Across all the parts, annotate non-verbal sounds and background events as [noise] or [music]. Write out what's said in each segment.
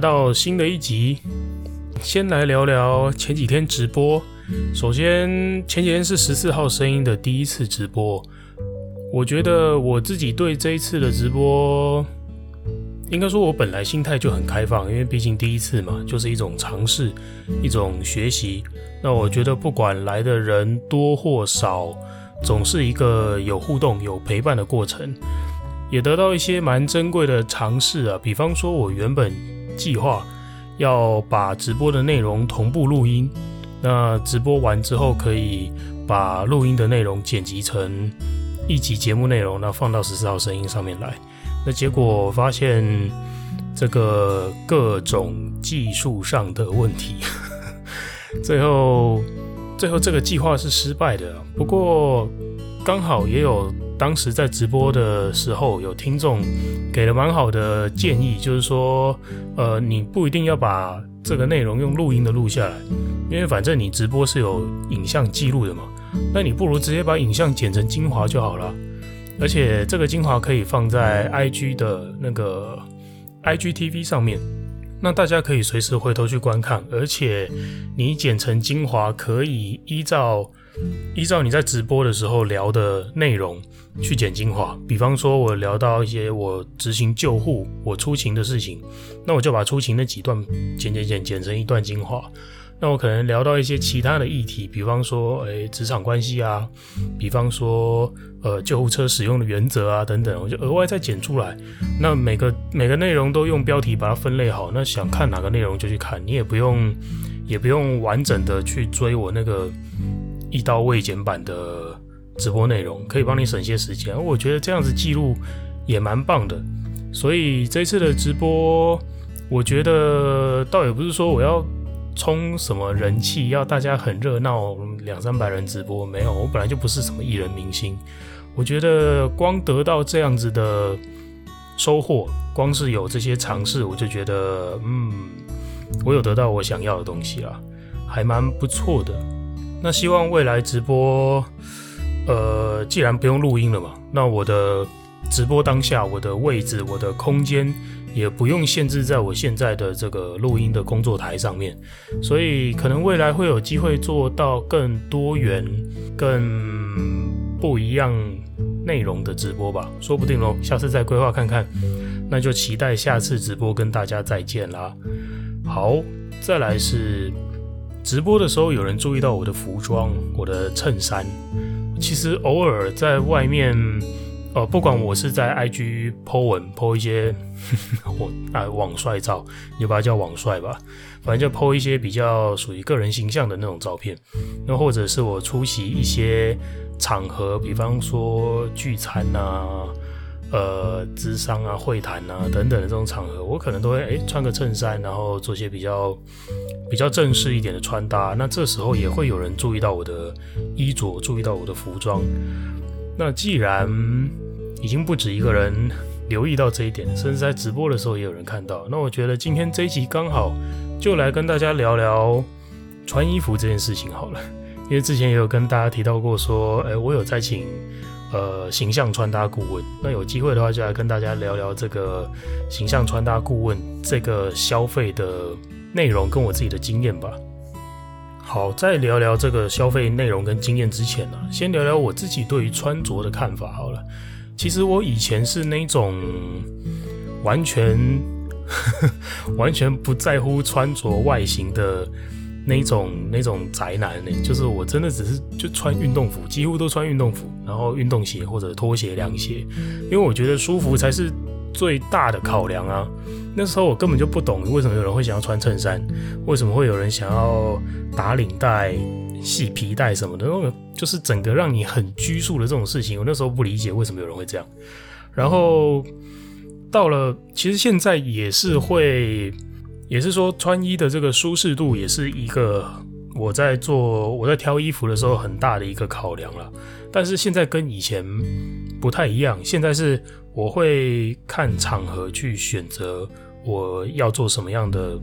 到新的一集。先来聊聊前几天直播。首先，前几天是十四号声音的第一次直播。我觉得我自己对这一次的直播，应该说我本来心态就很开放，因为毕竟第一次嘛，就是一种尝试，一种学习。那我觉得不管来的人多或少，总是一个有互动、有陪伴的过程。也得到一些蛮珍贵的尝试啊，比方说，我原本计划要把直播的内容同步录音，那直播完之后可以把录音的内容剪辑成一集节目内容，那放到十四号声音上面来。那结果发现这个各种技术上的问题，[laughs] 最后最后这个计划是失败的。不过刚好也有。当时在直播的时候，有听众给了蛮好的建议，就是说，呃，你不一定要把这个内容用录音的录下来，因为反正你直播是有影像记录的嘛，那你不如直接把影像剪成精华就好了。而且这个精华可以放在 IG 的那个 IGTV 上面，那大家可以随时回头去观看，而且你剪成精华可以依照依照你在直播的时候聊的内容。去剪精华，比方说，我聊到一些我执行救护、我出勤的事情，那我就把出勤那几段剪剪剪剪成一段精华。那我可能聊到一些其他的议题，比方说，诶，职场关系啊，比方说，呃，救护车使用的原则啊等等，我就额外再剪出来。那每个每个内容都用标题把它分类好，那想看哪个内容就去看，你也不用也不用完整的去追我那个一刀未剪版的。直播内容可以帮你省些时间，我觉得这样子记录也蛮棒的。所以这次的直播，我觉得倒也不是说我要冲什么人气，要大家很热闹，两三百人直播没有。我本来就不是什么艺人明星，我觉得光得到这样子的收获，光是有这些尝试，我就觉得嗯，我有得到我想要的东西了，还蛮不错的。那希望未来直播。呃，既然不用录音了嘛，那我的直播当下，我的位置、我的空间也不用限制在我现在的这个录音的工作台上面，所以可能未来会有机会做到更多元、更不一样内容的直播吧，说不定喽，下次再规划看看。那就期待下次直播跟大家再见啦。好，再来是直播的时候，有人注意到我的服装，我的衬衫。其实偶尔在外面，呃，不管我是在 IG po 文 po 一些 [laughs] 我啊网帅照，你把它叫网帅吧，反正就 po 一些比较属于个人形象的那种照片，那或者是我出席一些场合，比方说聚餐啊。呃，智商啊、会谈啊等等的这种场合，我可能都会诶穿个衬衫，然后做些比较比较正式一点的穿搭。那这时候也会有人注意到我的衣着，注意到我的服装。那既然已经不止一个人留意到这一点，甚至在直播的时候也有人看到，那我觉得今天这一集刚好就来跟大家聊聊穿衣服这件事情好了。因为之前也有跟大家提到过说，诶，我有在请。呃，形象穿搭顾问，那有机会的话，就来跟大家聊聊这个形象穿搭顾问这个消费的内容跟我自己的经验吧。好，在聊聊这个消费内容跟经验之前呢，先聊聊我自己对于穿着的看法好了。其实我以前是那种完全 [laughs] 完全不在乎穿着外形的。那种那种宅男呢，就是我真的只是就穿运动服，几乎都穿运动服，然后运动鞋或者拖鞋、凉鞋，因为我觉得舒服才是最大的考量啊。那时候我根本就不懂为什么有人会想要穿衬衫，为什么会有人想要打领带、系皮带什么的，就是整个让你很拘束的这种事情，我那时候不理解为什么有人会这样。然后到了，其实现在也是会。也是说穿衣的这个舒适度也是一个我在做我在挑衣服的时候很大的一个考量了。但是现在跟以前不太一样，现在是我会看场合去选择我要做什么样的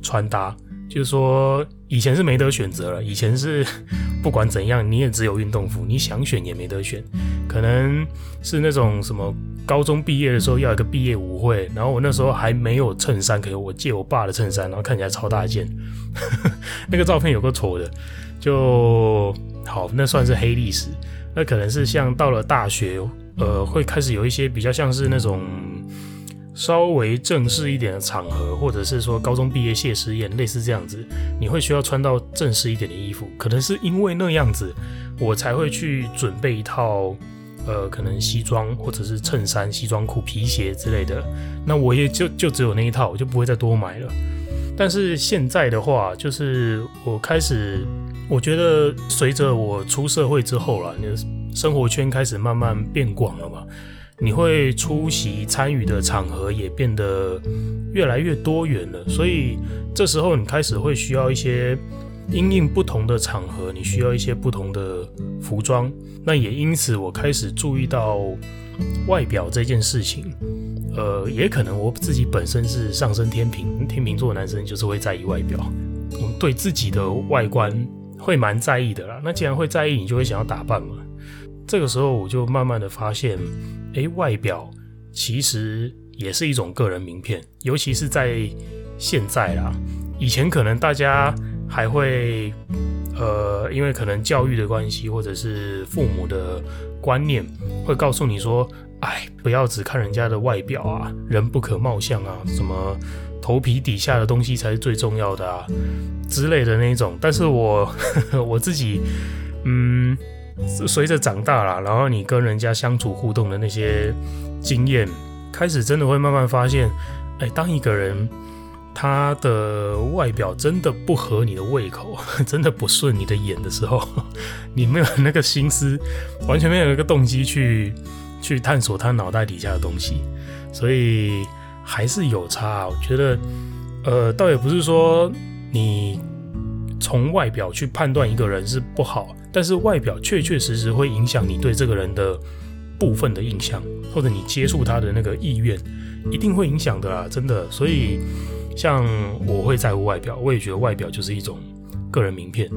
穿搭。就是说，以前是没得选择了。以前是 [laughs] 不管怎样，你也只有运动服，你想选也没得选。可能是那种什么高中毕业的时候要一个毕业舞会，然后我那时候还没有衬衫，可以我借我爸的衬衫，然后看起来超大件，[laughs] 那个照片有个丑的，就好，那算是黑历史。那可能是像到了大学，呃，会开始有一些比较像是那种。稍微正式一点的场合，或者是说高中毕业谢师宴，类似这样子，你会需要穿到正式一点的衣服。可能是因为那样子，我才会去准备一套，呃，可能西装或者是衬衫、西装裤、皮鞋之类的。那我也就就只有那一套，我就不会再多买了。但是现在的话，就是我开始，我觉得随着我出社会之后了，你的生活圈开始慢慢变广了嘛。你会出席参与的场合也变得越来越多元了，所以这时候你开始会需要一些因应不同的场合，你需要一些不同的服装。那也因此，我开始注意到外表这件事情。呃，也可能我自己本身是上升天秤，天秤座男生就是会在意外表，我们对自己的外观会蛮在意的啦。那既然会在意，你就会想要打扮嘛。这个时候，我就慢慢的发现。诶，外表其实也是一种个人名片，尤其是在现在啦。以前可能大家还会，呃，因为可能教育的关系，或者是父母的观念，会告诉你说，哎，不要只看人家的外表啊，人不可貌相啊，什么头皮底下的东西才是最重要的啊之类的那一种。但是我呵呵 [laughs] 我自己，嗯。随着长大了，然后你跟人家相处互动的那些经验，开始真的会慢慢发现，哎，当一个人他的外表真的不合你的胃口，[laughs] 真的不顺你的眼的时候，[laughs] 你没有那个心思，完全没有那个动机去去探索他脑袋底下的东西，所以还是有差。我觉得，呃，倒也不是说你从外表去判断一个人是不好。但是外表确确实实会影响你对这个人的部分的印象，或者你接触他的那个意愿，一定会影响的啦，真的。所以，像我会在乎外表，我也觉得外表就是一种个人名片。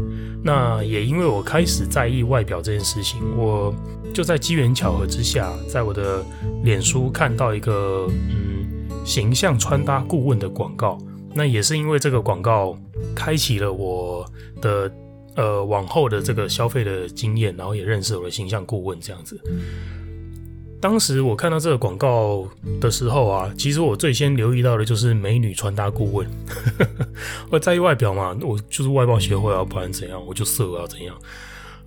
那也因为我开始在意外表这件事情，我就在机缘巧合之下，在我的脸书看到一个嗯形象穿搭顾问的广告。那也是因为这个广告开启了我的。呃，往后的这个消费的经验，然后也认识我的形象顾问这样子。当时我看到这个广告的时候啊，其实我最先留意到的就是美女穿搭顾问。[laughs] 我在意外表嘛，我就是外貌协会啊，不然怎样？我就色啊，怎样？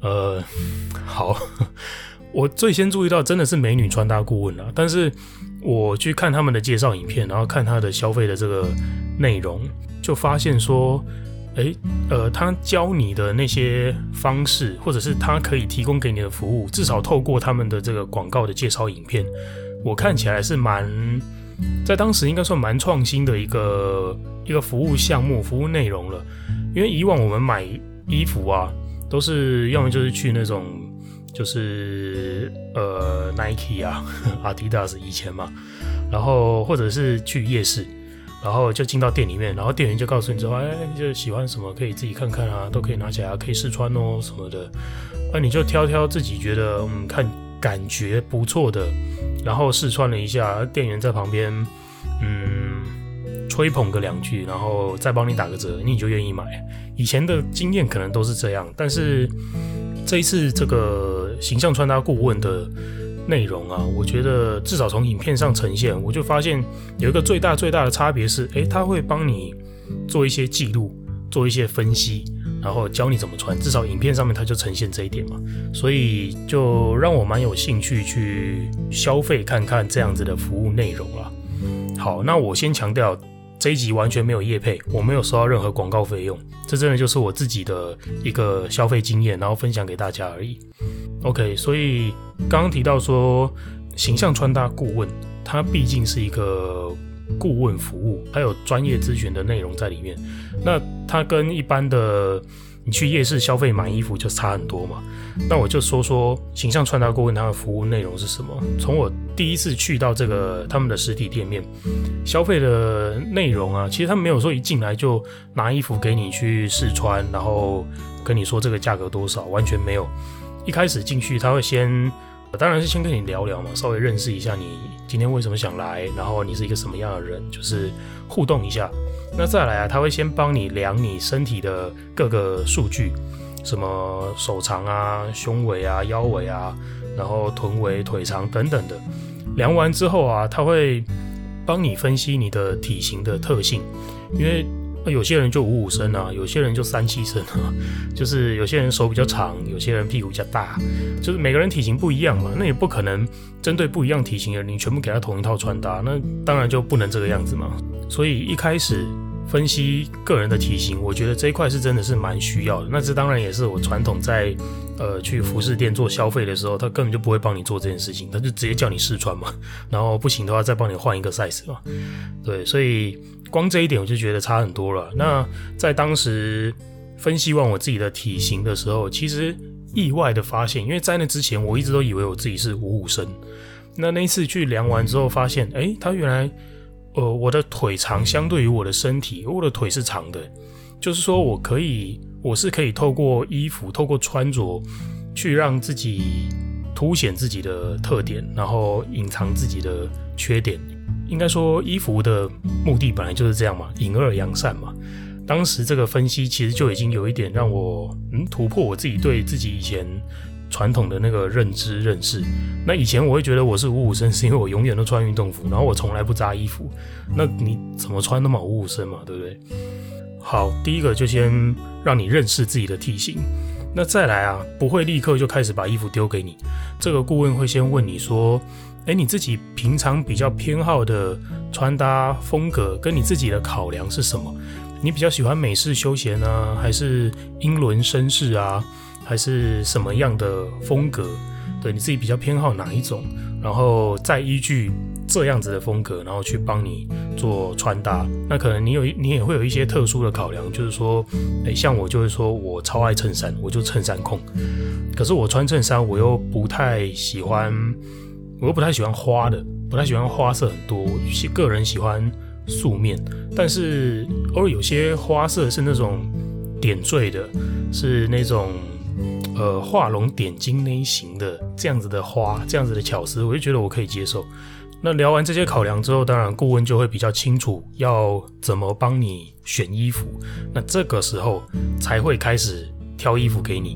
呃，好，[laughs] 我最先注意到真的是美女穿搭顾问了。但是我去看他们的介绍影片，然后看他的消费的这个内容，就发现说。诶，呃，他教你的那些方式，或者是他可以提供给你的服务，至少透过他们的这个广告的介绍影片，我看起来是蛮，在当时应该算蛮创新的一个一个服务项目、服务内容了。因为以往我们买衣服啊，都是要么就是去那种，就是呃 Nike 啊、[laughs] Adidas 以前嘛，然后或者是去夜市。然后就进到店里面，然后店员就告诉你说：“哎，就喜欢什么可以自己看看啊，都可以拿起来，啊可以试穿哦什么的。那你就挑挑自己觉得嗯看感觉不错的，然后试穿了一下，店员在旁边嗯吹捧个两句，然后再帮你打个折，你就愿意买。以前的经验可能都是这样，但是这一次这个形象穿搭顾问的。”内容啊，我觉得至少从影片上呈现，我就发现有一个最大最大的差别是，诶，他会帮你做一些记录，做一些分析，然后教你怎么穿。至少影片上面他就呈现这一点嘛，所以就让我蛮有兴趣去消费看看这样子的服务内容了。好，那我先强调，这一集完全没有业配，我没有收到任何广告费用，这真的就是我自己的一个消费经验，然后分享给大家而已。OK，所以刚刚提到说形象穿搭顾问，它毕竟是一个顾问服务，它有专业咨询的内容在里面。那它跟一般的你去夜市消费买衣服就差很多嘛。那我就说说形象穿搭顾问他的服务内容是什么。从我第一次去到这个他们的实体店面，消费的内容啊，其实他们没有说一进来就拿衣服给你去试穿，然后跟你说这个价格多少，完全没有。一开始进去他会先。当然是先跟你聊聊嘛，稍微认识一下你今天为什么想来，然后你是一个什么样的人，就是互动一下。那再来啊，他会先帮你量你身体的各个数据，什么手长啊、胸围啊、腰围啊，然后臀围、腿长等等的。量完之后啊，他会帮你分析你的体型的特性，因为。有些人就五五身啊，有些人就三七身啊，[laughs] 就是有些人手比较长，有些人屁股比较大，就是每个人体型不一样嘛，那也不可能针对不一样体型的人，你全部给他同一套穿搭，那当然就不能这个样子嘛。所以一开始分析个人的体型，我觉得这一块是真的是蛮需要的。那这当然也是我传统在呃去服饰店做消费的时候，他根本就不会帮你做这件事情，他就直接叫你试穿嘛，然后不行的话再帮你换一个 size 嘛。对，所以。光这一点我就觉得差很多了。那在当时分析完我自己的体型的时候，其实意外的发现，因为在那之前我一直都以为我自己是五五身。那那一次去量完之后，发现，哎、欸，他原来，呃，我的腿长相对于我的身体，我的腿是长的，就是说我可以，我是可以透过衣服，透过穿着，去让自己凸显自己的特点，然后隐藏自己的缺点。应该说，衣服的目的本来就是这样嘛，隐恶扬善嘛。当时这个分析其实就已经有一点让我嗯突破我自己对自己以前传统的那个认知认识。那以前我会觉得我是五五身，是因为我永远都穿运动服，然后我从来不扎衣服。那你怎么穿那么五五身嘛，对不对？好，第一个就先让你认识自己的体型。那再来啊，不会立刻就开始把衣服丢给你。这个顾问会先问你说。哎，你自己平常比较偏好的穿搭风格，跟你自己的考量是什么？你比较喜欢美式休闲呢，还是英伦绅士啊，还是什么样的风格？对，你自己比较偏好哪一种？然后再依据这样子的风格，然后去帮你做穿搭。那可能你有你也会有一些特殊的考量，就是说，哎，像我就是说我超爱衬衫，我就衬衫控。可是我穿衬衫，我又不太喜欢。我又不太喜欢花的，不太喜欢花色很多。我个人喜欢素面，但是偶尔有些花色是那种点缀的，是那种呃画龙点睛那一型的这样子的花，这样子的巧思，我就觉得我可以接受。那聊完这些考量之后，当然顾问就会比较清楚要怎么帮你选衣服，那这个时候才会开始挑衣服给你。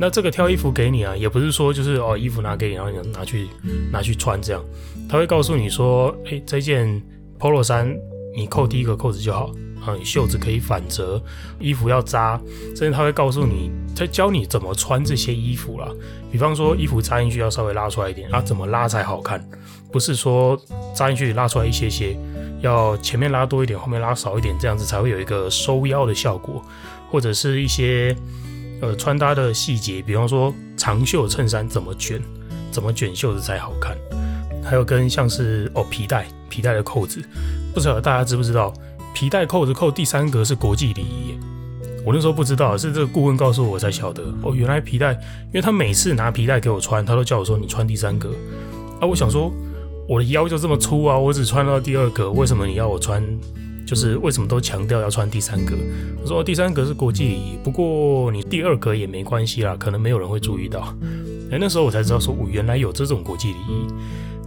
那这个挑衣服给你啊，也不是说就是哦，衣服拿给你，然后你拿去拿去穿这样。他会告诉你说，诶，这件 Polo 衫你扣第一个扣子就好啊，袖子可以反折，衣服要扎，甚至他会告诉你，他教你怎么穿这些衣服啦。比方说衣服扎进去要稍微拉出来一点啊，怎么拉才好看？不是说扎进去拉出来一些些，要前面拉多一点，后面拉少一点，这样子才会有一个收腰的效果，或者是一些。呃，穿搭的细节，比方说长袖衬衫怎么卷，怎么卷袖子才好看，还有跟像是哦皮带，皮带的扣子，不知道大家知不知道，皮带扣子扣第三格是国际礼仪。我那时候不知道，是这个顾问告诉我才晓得。哦，原来皮带，因为他每次拿皮带给我穿，他都叫我说你穿第三格。啊，我想说我的腰就这么粗啊，我只穿到第二格，为什么你要我穿？就是为什么都强调要穿第三格？我说第三格是国际礼仪，不过你第二格也没关系啦，可能没有人会注意到。哎，那时候我才知道说，我原来有这种国际礼仪。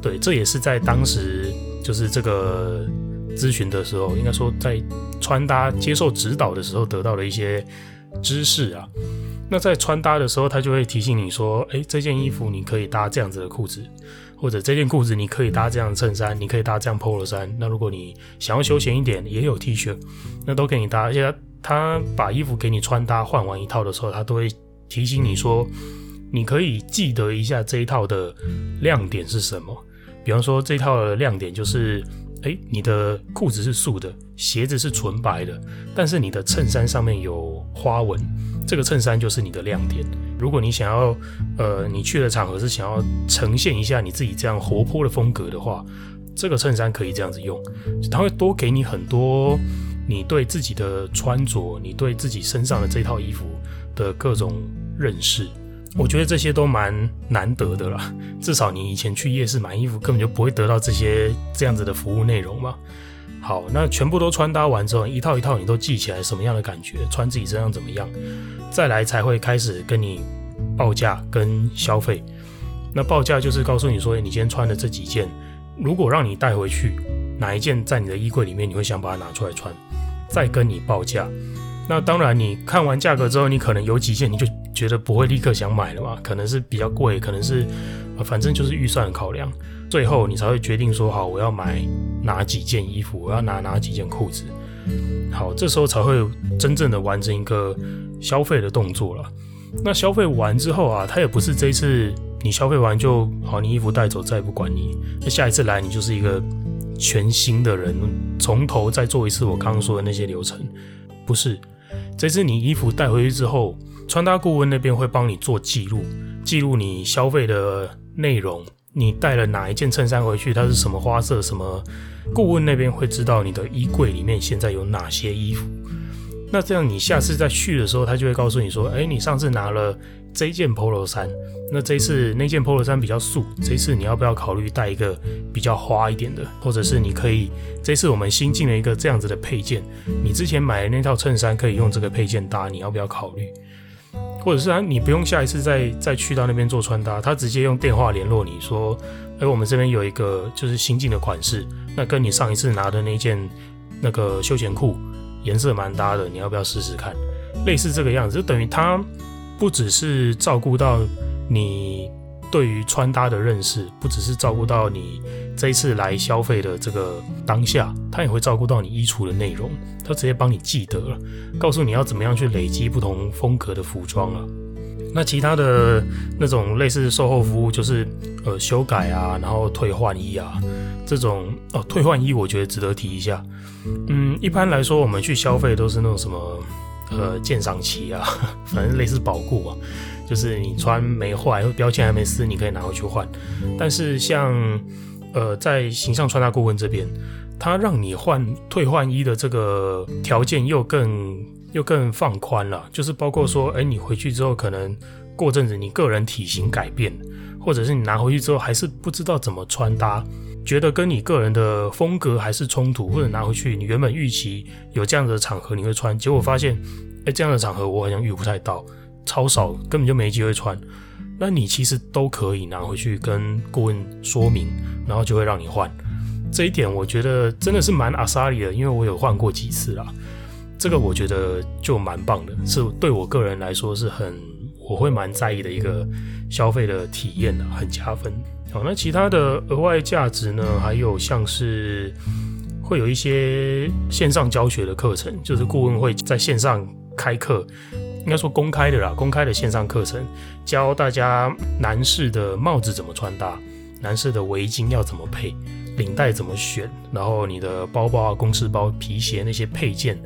对，这也是在当时就是这个咨询的时候，应该说在穿搭接受指导的时候得到的一些知识啊。那在穿搭的时候，他就会提醒你说，哎，这件衣服你可以搭这样子的裤子。或者这件裤子你可以搭这样的衬衫，你可以搭这样 Polo 衫。那如果你想要休闲一点，也有 T 恤，那都给你搭。而且他把衣服给你穿搭换完一套的时候，他都会提醒你说，你可以记得一下这一套的亮点是什么。比方说这一套的亮点就是，诶，你的裤子是素的，鞋子是纯白的，但是你的衬衫上面有花纹。这个衬衫就是你的亮点。如果你想要，呃，你去的场合是想要呈现一下你自己这样活泼的风格的话，这个衬衫可以这样子用，它会多给你很多你对自己的穿着，你对自己身上的这套衣服的各种认识。我觉得这些都蛮难得的啦，至少你以前去夜市买衣服根本就不会得到这些这样子的服务内容嘛。好，那全部都穿搭完之后，一套一套你都记起来什么样的感觉，穿自己身上怎么样，再来才会开始跟你报价跟消费。那报价就是告诉你说，你今天穿的这几件，如果让你带回去，哪一件在你的衣柜里面你会想把它拿出来穿，再跟你报价。那当然，你看完价格之后，你可能有几件你就觉得不会立刻想买了嘛，可能是比较贵，可能是，反正就是预算考量，最后你才会决定说，好，我要买哪几件衣服，我要拿哪几件裤子，好，这时候才会真正的完成一个消费的动作了。那消费完之后啊，它也不是这一次你消费完就好，你衣服带走再也不管你，那下一次来你就是一个全新的人，从头再做一次我刚刚说的那些流程，不是。这次你衣服带回去之后，穿搭顾问那边会帮你做记录，记录你消费的内容，你带了哪一件衬衫回去，它是什么花色，什么，顾问那边会知道你的衣柜里面现在有哪些衣服。那这样你下次再去的时候，他就会告诉你说，哎，你上次拿了这件 Polo 衫，那这次那件 Polo 衫比较素，这次你要不要考虑带一个比较花一点的，或者是你可以，这次我们新进了一个这样子的配件，你之前买的那套衬衫可以用这个配件搭，你要不要考虑？或者是啊，你不用下一次再再去到那边做穿搭，他直接用电话联络你说，哎，我们这边有一个就是新进的款式，那跟你上一次拿的那件那个休闲裤。颜色蛮搭的，你要不要试试看？类似这个样子，就等于它不只是照顾到你对于穿搭的认识，不只是照顾到你这一次来消费的这个当下，它也会照顾到你衣橱的内容，它直接帮你记得了，告诉你要怎么样去累积不同风格的服装啊。那其他的那种类似售后服务，就是呃修改啊，然后退换衣啊，这种哦退换衣，我觉得值得提一下。嗯，一般来说，我们去消费都是那种什么呃鉴赏期啊，[laughs] 反正类似保固啊，就是你穿没坏，标签还没撕，你可以拿回去换。但是像呃在形象穿搭顾问这边，他让你换退换衣的这个条件又更。又更放宽了，就是包括说，哎，你回去之后可能过阵子你个人体型改变，或者是你拿回去之后还是不知道怎么穿搭，觉得跟你个人的风格还是冲突，或者拿回去你原本预期有这样的场合你会穿，结果发现，哎，这样的场合我好像遇不太到，超少，根本就没机会穿。那你其实都可以拿回去跟顾问说明，然后就会让你换。这一点我觉得真的是蛮阿莎力的，因为我有换过几次啦。这个我觉得就蛮棒的，是对我个人来说是很我会蛮在意的一个消费的体验的，很加分。好，那其他的额外价值呢？还有像是会有一些线上教学的课程，就是顾问会在线上开课，应该说公开的啦，公开的线上课程，教大家男士的帽子怎么穿搭，男士的围巾要怎么配，领带怎么选，然后你的包包啊、公事包、皮鞋那些配件。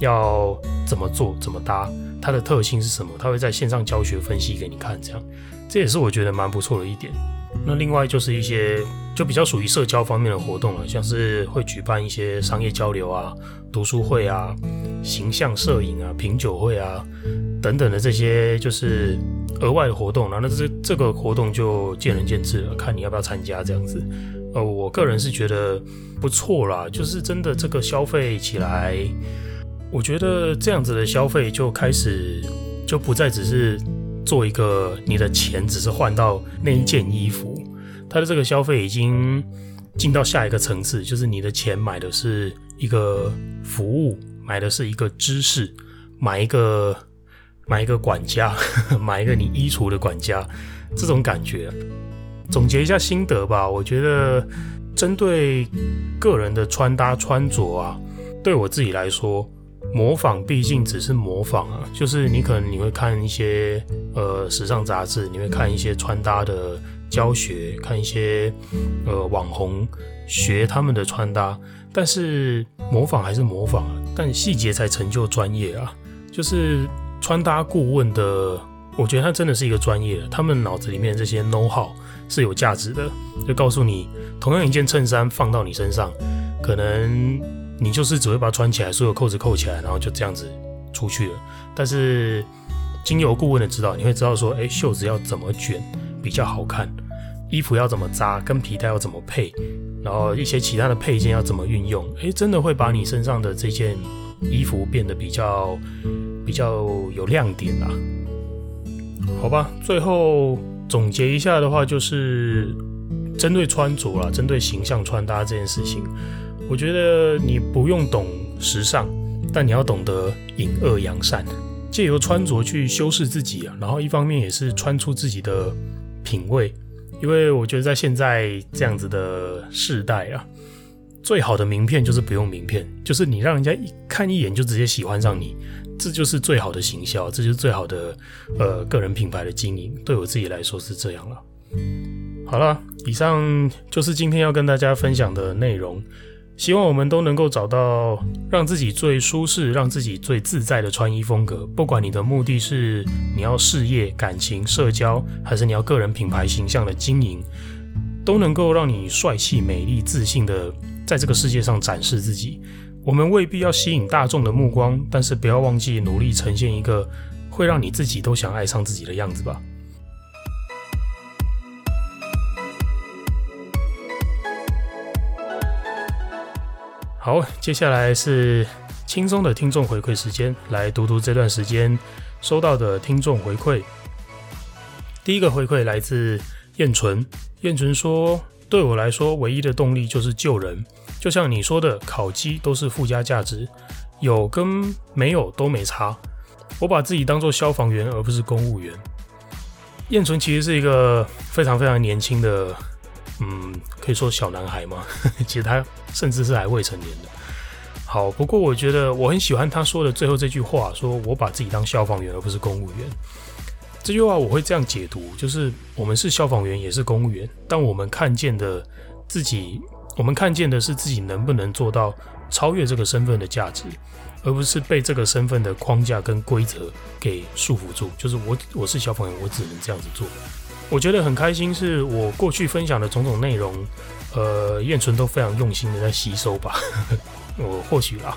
要怎么做，怎么搭，它的特性是什么？他会在线上教学分析给你看，这样，这也是我觉得蛮不错的一点。那另外就是一些就比较属于社交方面的活动了，像是会举办一些商业交流啊、读书会啊、形象摄影啊、品酒会啊等等的这些，就是额外的活动。了那这这个活动就见仁见智了，看你要不要参加这样子。呃，我个人是觉得不错啦，就是真的这个消费起来。我觉得这样子的消费就开始就不再只是做一个你的钱只是换到那一件衣服，它的这个消费已经进到下一个层次，就是你的钱买的是一个服务，买的是一个知识，买一个买一个管家，[laughs] 买一个你衣橱的管家，这种感觉。总结一下心得吧，我觉得针对个人的穿搭穿着啊，对我自己来说。模仿毕竟只是模仿啊，就是你可能你会看一些呃时尚杂志，你会看一些穿搭的教学，看一些呃网红学他们的穿搭，但是模仿还是模仿，但细节才成就专业啊。就是穿搭顾问的，我觉得他真的是一个专业，他们脑子里面这些 know how 是有价值的，就告诉你，同样一件衬衫放到你身上，可能你就是只会把它穿起来，所有扣子扣起来，然后就这样子出去了。但是经由顾问的指导，你会知道说，哎，袖子要怎么卷比较好看，衣服要怎么扎，跟皮带要怎么配，然后一些其他的配件要怎么运用，哎，真的会把你身上的这件衣服变得比较比较有亮点啊。好吧，最后总结一下的话，就是针对穿着啦，针对形象穿搭这件事情，我觉得你不用懂时尚，但你要懂得隐恶扬善，借由穿着去修饰自己啊，然后一方面也是穿出自己的品味，因为我觉得在现在这样子的世代啊，最好的名片就是不用名片，就是你让人家一看一眼就直接喜欢上你。这就是最好的行销，这就是最好的呃个人品牌的经营。对我自己来说是这样了。好了，以上就是今天要跟大家分享的内容。希望我们都能够找到让自己最舒适、让自己最自在的穿衣风格。不管你的目的是你要事业、感情、社交，还是你要个人品牌形象的经营，都能够让你帅气、美丽、自信的在这个世界上展示自己。我们未必要吸引大众的目光，但是不要忘记努力呈现一个会让你自己都想爱上自己的样子吧。好，接下来是轻松的听众回馈时间，来读读这段时间收到的听众回馈。第一个回馈来自燕纯，燕纯说：“对我来说，唯一的动力就是救人。”就像你说的，烤鸡都是附加价值，有跟没有都没差。我把自己当做消防员，而不是公务员。燕纯其实是一个非常非常年轻的，嗯，可以说小男孩吗。[laughs] 其实他甚至是还未成年的。好，不过我觉得我很喜欢他说的最后这句话，说我把自己当消防员，而不是公务员。这句话我会这样解读，就是我们是消防员，也是公务员，但我们看见的自己。我们看见的是自己能不能做到超越这个身份的价值，而不是被这个身份的框架跟规则给束缚住。就是我，我是消防员，我只能这样子做。我觉得很开心，是我过去分享的种种内容，呃，燕纯都非常用心的在吸收吧。[laughs] 我或许啦。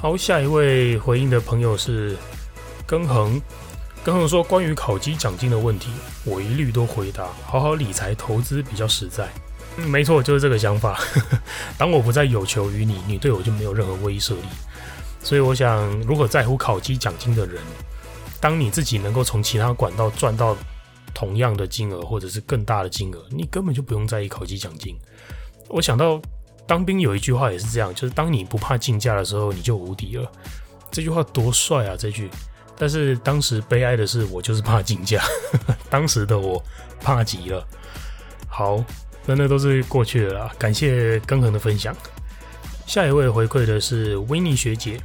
好，下一位回应的朋友是庚恒，庚恒说，关于考绩奖金的问题，我一律都回答：好好理财投资比较实在。没错，就是这个想法。[laughs] 当我不再有求于你，你对我就没有任何威慑力。所以，我想，如果在乎考绩奖金的人，当你自己能够从其他管道赚到同样的金额，或者是更大的金额，你根本就不用在意考级奖金。我想到当兵有一句话也是这样，就是当你不怕竞价的时候，你就无敌了。这句话多帅啊！这句，但是当时悲哀的是，我就是怕竞价，[laughs] 当时的我怕极了。好。那那都是过去了啦，感谢庚恒的分享。下一位回馈的是维尼学姐，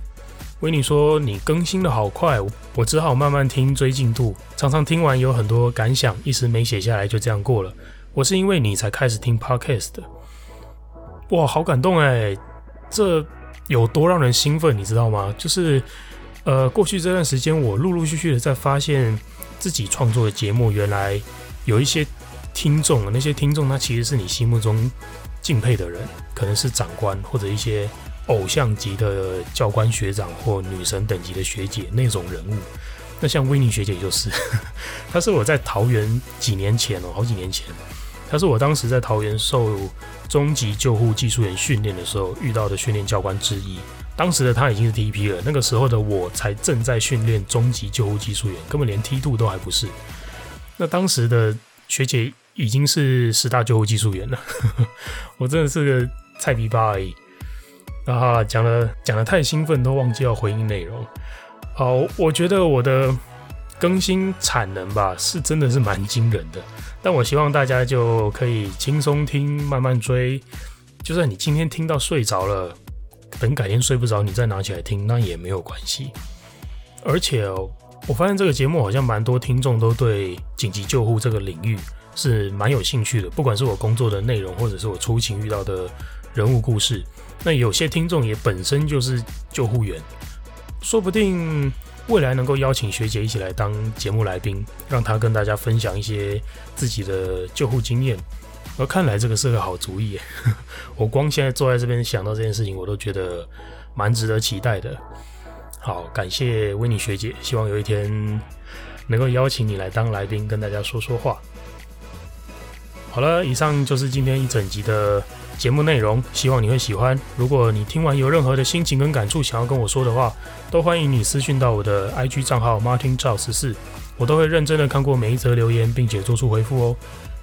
维尼说，你更新的好快，我只好慢慢听追进度，常常听完有很多感想，一时没写下来，就这样过了。我是因为你才开始听 Podcast 的，哇，好感动哎，这有多让人兴奋，你知道吗？就是呃，过去这段时间，我陆陆续续的在发现自己创作的节目，原来有一些。听众，那些听众，他其实是你心目中敬佩的人，可能是长官或者一些偶像级的教官学长或女神等级的学姐那种人物。那像维尼学姐就是，[laughs] 她是我在桃园几年前哦，好几年前，她是我当时在桃园受中级救护技术员训练的时候遇到的训练教官之一。当时的她已经是 TP 了，那个时候的我才正在训练中级救护技术员，根本连梯度都还不是。那当时的学姐。已经是十大救护技术员了，[laughs] 我真的是个菜逼巴而已。啊，讲了讲的太兴奋，都忘记要回应内容。好，我觉得我的更新产能吧，是真的是蛮惊人的。但我希望大家就可以轻松听，慢慢追。就算你今天听到睡着了，等改天睡不着，你再拿起来听，那也没有关系。而且哦，我发现这个节目好像蛮多听众都对紧急救护这个领域。是蛮有兴趣的，不管是我工作的内容，或者是我出勤遇到的人物故事。那有些听众也本身就是救护员，说不定未来能够邀请学姐一起来当节目来宾，让她跟大家分享一些自己的救护经验。而看来这个是个好主意，[laughs] 我光现在坐在这边想到这件事情，我都觉得蛮值得期待的。好，感谢维尼学姐，希望有一天能够邀请你来当来宾，跟大家说说话。好了，以上就是今天一整集的节目内容，希望你会喜欢。如果你听完有任何的心情跟感触想要跟我说的话，都欢迎你私讯到我的 IG 账号 Martin 赵十四，我都会认真的看过每一则留言，并且做出回复哦。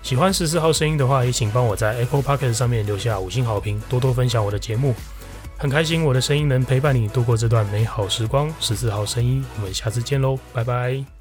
喜欢十四号声音的话，也请帮我在 Apple Podcast 上面留下五星好评，多多分享我的节目。很开心我的声音能陪伴你度过这段美好时光。十四号声音，我们下次见喽，拜拜。